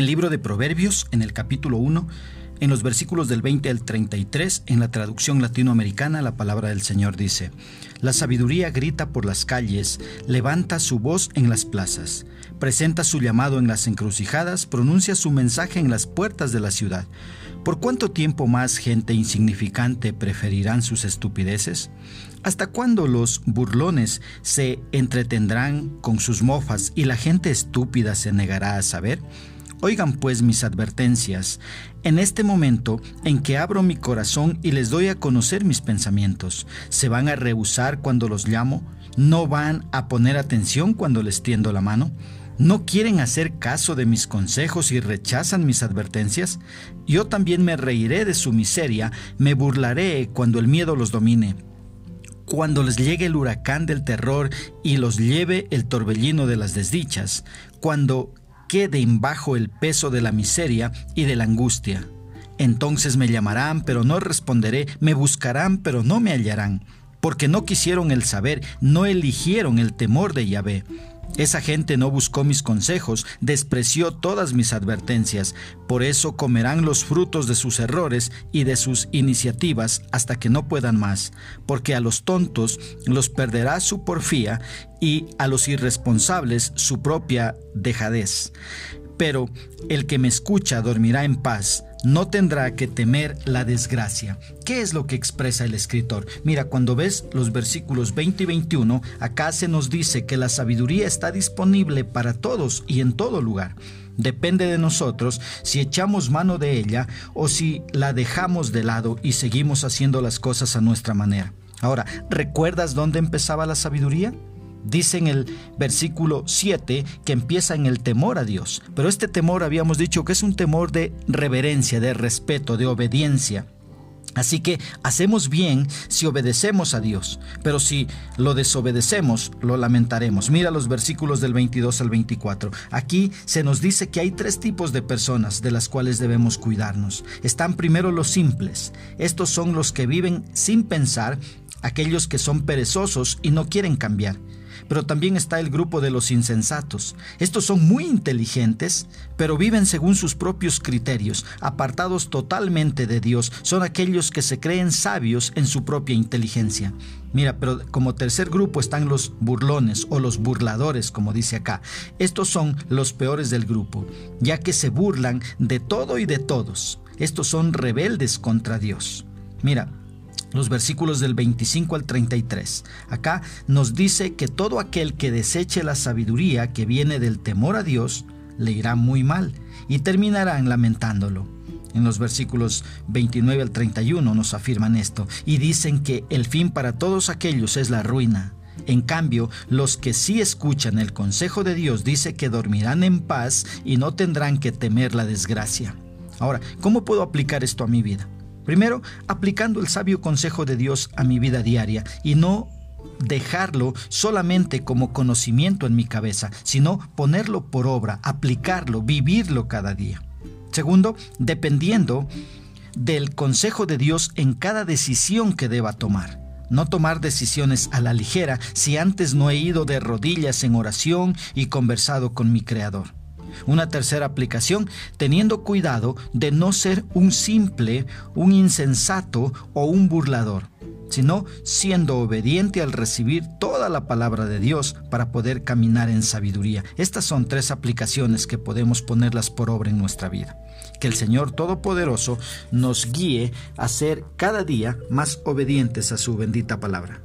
El libro de Proverbios, en el capítulo 1, en los versículos del 20 al 33, en la traducción latinoamericana, la palabra del Señor dice, La sabiduría grita por las calles, levanta su voz en las plazas, presenta su llamado en las encrucijadas, pronuncia su mensaje en las puertas de la ciudad. ¿Por cuánto tiempo más gente insignificante preferirán sus estupideces? ¿Hasta cuándo los burlones se entretendrán con sus mofas y la gente estúpida se negará a saber? Oigan pues mis advertencias, en este momento en que abro mi corazón y les doy a conocer mis pensamientos, ¿se van a rehusar cuando los llamo? ¿No van a poner atención cuando les tiendo la mano? ¿No quieren hacer caso de mis consejos y rechazan mis advertencias? Yo también me reiré de su miseria, me burlaré cuando el miedo los domine cuando les llegue el huracán del terror y los lleve el torbellino de las desdichas, cuando queden bajo el peso de la miseria y de la angustia. Entonces me llamarán, pero no responderé, me buscarán, pero no me hallarán, porque no quisieron el saber, no eligieron el temor de Yahvé. Esa gente no buscó mis consejos, despreció todas mis advertencias, por eso comerán los frutos de sus errores y de sus iniciativas hasta que no puedan más, porque a los tontos los perderá su porfía y a los irresponsables su propia dejadez. Pero el que me escucha dormirá en paz, no tendrá que temer la desgracia. ¿Qué es lo que expresa el escritor? Mira, cuando ves los versículos 20 y 21, acá se nos dice que la sabiduría está disponible para todos y en todo lugar. Depende de nosotros si echamos mano de ella o si la dejamos de lado y seguimos haciendo las cosas a nuestra manera. Ahora, ¿recuerdas dónde empezaba la sabiduría? Dice en el versículo 7 que empieza en el temor a Dios. Pero este temor habíamos dicho que es un temor de reverencia, de respeto, de obediencia. Así que hacemos bien si obedecemos a Dios, pero si lo desobedecemos, lo lamentaremos. Mira los versículos del 22 al 24. Aquí se nos dice que hay tres tipos de personas de las cuales debemos cuidarnos. Están primero los simples. Estos son los que viven sin pensar, aquellos que son perezosos y no quieren cambiar pero también está el grupo de los insensatos. Estos son muy inteligentes, pero viven según sus propios criterios, apartados totalmente de Dios. Son aquellos que se creen sabios en su propia inteligencia. Mira, pero como tercer grupo están los burlones o los burladores, como dice acá. Estos son los peores del grupo, ya que se burlan de todo y de todos. Estos son rebeldes contra Dios. Mira, los versículos del 25 al 33. Acá nos dice que todo aquel que deseche la sabiduría que viene del temor a Dios, le irá muy mal y terminarán lamentándolo. En los versículos 29 al 31 nos afirman esto y dicen que el fin para todos aquellos es la ruina. En cambio, los que sí escuchan el consejo de Dios dice que dormirán en paz y no tendrán que temer la desgracia. Ahora, ¿cómo puedo aplicar esto a mi vida? Primero, aplicando el sabio consejo de Dios a mi vida diaria y no dejarlo solamente como conocimiento en mi cabeza, sino ponerlo por obra, aplicarlo, vivirlo cada día. Segundo, dependiendo del consejo de Dios en cada decisión que deba tomar. No tomar decisiones a la ligera si antes no he ido de rodillas en oración y conversado con mi Creador. Una tercera aplicación, teniendo cuidado de no ser un simple, un insensato o un burlador, sino siendo obediente al recibir toda la palabra de Dios para poder caminar en sabiduría. Estas son tres aplicaciones que podemos ponerlas por obra en nuestra vida. Que el Señor Todopoderoso nos guíe a ser cada día más obedientes a su bendita palabra.